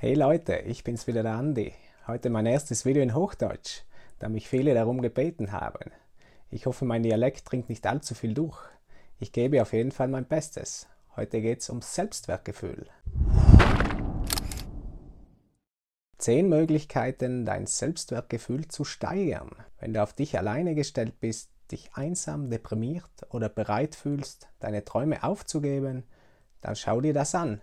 Hey Leute, ich bin's wieder der Andi. Heute mein erstes Video in Hochdeutsch, da mich viele darum gebeten haben. Ich hoffe, mein Dialekt dringt nicht allzu viel durch. Ich gebe auf jeden Fall mein Bestes. Heute geht's ums Selbstwertgefühl. Zehn Möglichkeiten, dein Selbstwertgefühl zu steigern. Wenn du auf dich alleine gestellt bist, dich einsam, deprimiert oder bereit fühlst, deine Träume aufzugeben, dann schau dir das an.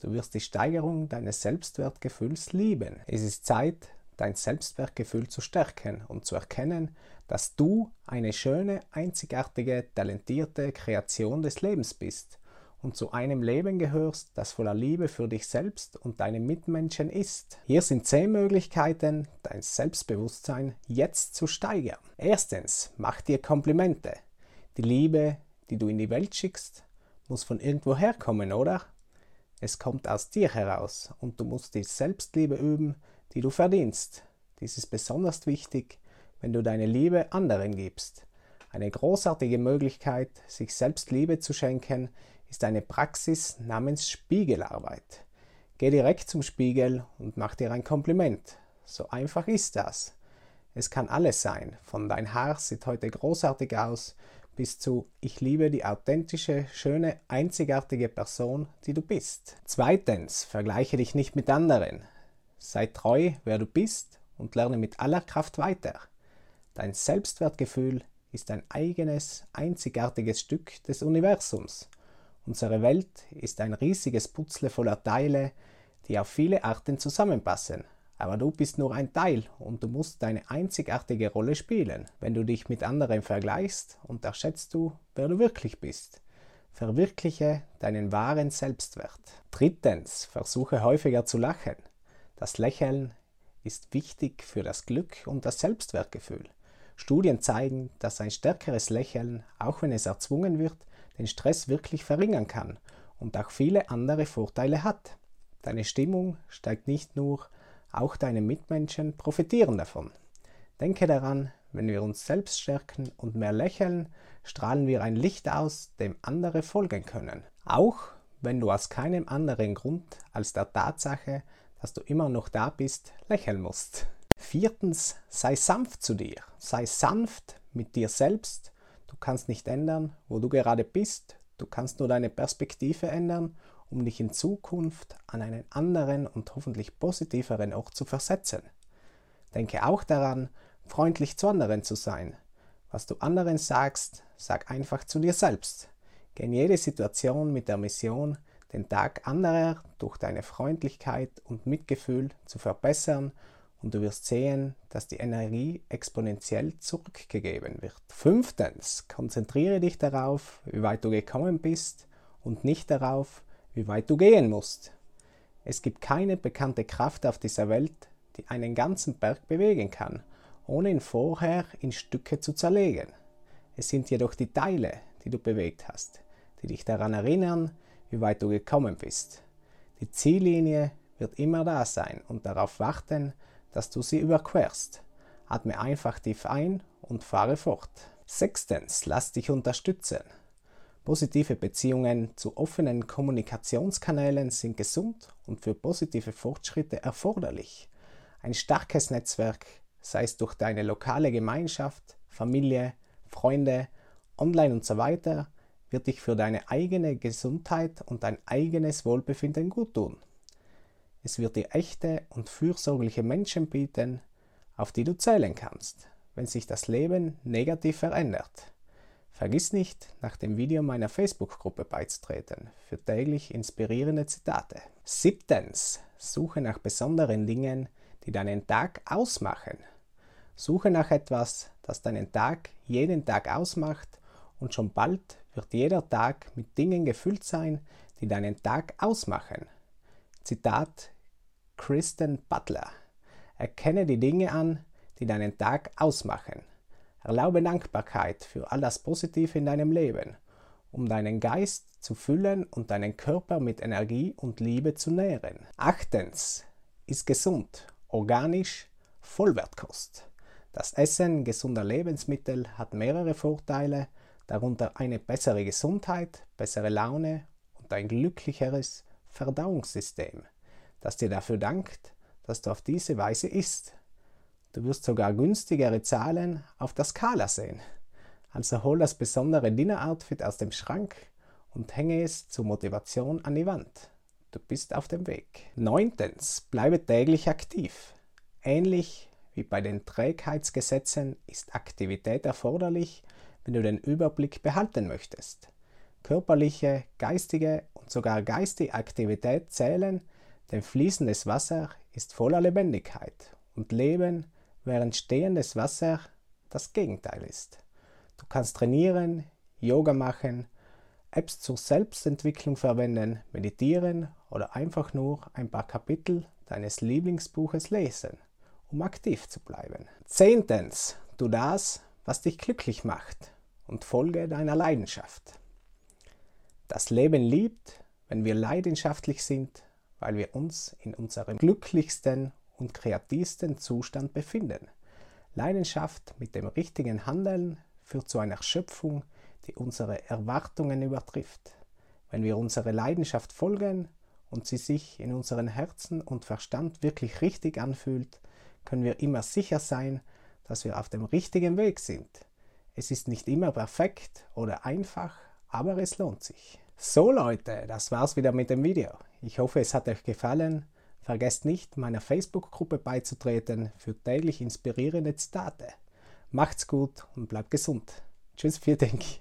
Du wirst die Steigerung deines Selbstwertgefühls lieben. Es ist Zeit, dein Selbstwertgefühl zu stärken und zu erkennen, dass du eine schöne, einzigartige, talentierte Kreation des Lebens bist und zu einem Leben gehörst, das voller Liebe für dich selbst und deine Mitmenschen ist. Hier sind zehn Möglichkeiten, dein Selbstbewusstsein jetzt zu steigern. Erstens, mach dir Komplimente. Die Liebe, die du in die Welt schickst, muss von irgendwo herkommen, oder? Es kommt aus dir heraus und du musst die Selbstliebe üben, die du verdienst. Dies ist besonders wichtig, wenn du deine Liebe anderen gibst. Eine großartige Möglichkeit, sich selbst Liebe zu schenken, ist eine Praxis namens Spiegelarbeit. Geh direkt zum Spiegel und mach dir ein Kompliment. So einfach ist das. Es kann alles sein, von dein Haar sieht heute großartig aus, bis zu Ich liebe die authentische, schöne, einzigartige Person, die du bist. Zweitens, vergleiche dich nicht mit anderen. Sei treu, wer du bist und lerne mit aller Kraft weiter. Dein Selbstwertgefühl ist ein eigenes, einzigartiges Stück des Universums. Unsere Welt ist ein riesiges Putzle voller Teile, die auf viele Arten zusammenpassen. Aber du bist nur ein Teil und du musst deine einzigartige Rolle spielen. Wenn du dich mit anderen vergleichst, unterschätzt du, wer du wirklich bist. Verwirkliche deinen wahren Selbstwert. Drittens, versuche häufiger zu lachen. Das Lächeln ist wichtig für das Glück und das Selbstwertgefühl. Studien zeigen, dass ein stärkeres Lächeln, auch wenn es erzwungen wird, den Stress wirklich verringern kann und auch viele andere Vorteile hat. Deine Stimmung steigt nicht nur, auch deine Mitmenschen profitieren davon. Denke daran, wenn wir uns selbst stärken und mehr lächeln, strahlen wir ein Licht aus, dem andere folgen können. Auch wenn du aus keinem anderen Grund als der Tatsache, dass du immer noch da bist, lächeln musst. Viertens, sei sanft zu dir. Sei sanft mit dir selbst Du kannst nicht ändern, wo du gerade bist. Du kannst nur deine Perspektive ändern, um dich in Zukunft an einen anderen und hoffentlich positiveren Ort zu versetzen. Denke auch daran, freundlich zu anderen zu sein. Was du anderen sagst, sag einfach zu dir selbst. Geh in jede Situation mit der Mission, den Tag anderer durch deine Freundlichkeit und Mitgefühl zu verbessern und du wirst sehen, dass die Energie exponentiell zurückgegeben wird. Fünftens, konzentriere dich darauf, wie weit du gekommen bist und nicht darauf, wie weit du gehen musst. Es gibt keine bekannte Kraft auf dieser Welt, die einen ganzen Berg bewegen kann, ohne ihn vorher in Stücke zu zerlegen. Es sind jedoch die Teile, die du bewegt hast, die dich daran erinnern, wie weit du gekommen bist. Die Ziellinie wird immer da sein und darauf warten, dass du sie überquerst. Atme einfach tief ein und fahre fort. Sechstens, lass dich unterstützen. Positive Beziehungen zu offenen Kommunikationskanälen sind gesund und für positive Fortschritte erforderlich. Ein starkes Netzwerk, sei es durch deine lokale Gemeinschaft, Familie, Freunde, online und so weiter, wird dich für deine eigene Gesundheit und dein eigenes Wohlbefinden gut tun. Es wird dir echte und fürsorgliche Menschen bieten, auf die du zählen kannst, wenn sich das Leben negativ verändert. Vergiss nicht, nach dem Video meiner Facebook-Gruppe beizutreten für täglich inspirierende Zitate. Siebtens. Suche nach besonderen Dingen, die deinen Tag ausmachen. Suche nach etwas, das deinen Tag jeden Tag ausmacht und schon bald wird jeder Tag mit Dingen gefüllt sein, die deinen Tag ausmachen. Zitat Kristen Butler. Erkenne die Dinge an, die deinen Tag ausmachen. Erlaube Dankbarkeit für all das Positive in deinem Leben, um deinen Geist zu füllen und deinen Körper mit Energie und Liebe zu nähren. Achtens, ist gesund, organisch, Vollwertkost. Das Essen gesunder Lebensmittel hat mehrere Vorteile, darunter eine bessere Gesundheit, bessere Laune und ein glücklicheres Verdauungssystem. das dir dafür dankt, dass du auf diese Weise isst. Du wirst sogar günstigere Zahlen auf der Skala sehen. Also hol das besondere Dinner-Outfit aus dem Schrank und hänge es zur Motivation an die Wand. Du bist auf dem Weg. Neuntens, bleibe täglich aktiv. Ähnlich wie bei den Trägheitsgesetzen ist Aktivität erforderlich, wenn du den Überblick behalten möchtest. Körperliche, geistige und sogar geistige Aktivität zählen, denn fließendes Wasser ist voller Lebendigkeit und Leben, während stehendes Wasser das Gegenteil ist. Du kannst trainieren, Yoga machen, Apps zur Selbstentwicklung verwenden, meditieren oder einfach nur ein paar Kapitel deines Lieblingsbuches lesen, um aktiv zu bleiben. Zehntens, tu das, was dich glücklich macht und folge deiner Leidenschaft. Das Leben liebt, wenn wir leidenschaftlich sind, weil wir uns in unserem glücklichsten und kreativsten Zustand befinden. Leidenschaft mit dem richtigen Handeln führt zu einer Schöpfung, die unsere Erwartungen übertrifft. Wenn wir unserer Leidenschaft folgen und sie sich in unseren Herzen und Verstand wirklich richtig anfühlt, können wir immer sicher sein, dass wir auf dem richtigen Weg sind. Es ist nicht immer perfekt oder einfach, aber es lohnt sich. So Leute, das war's wieder mit dem Video. Ich hoffe, es hat euch gefallen. Vergesst nicht, meiner Facebook-Gruppe beizutreten für täglich inspirierende Zitate. Macht's gut und bleibt gesund. Tschüss, vielen Dank.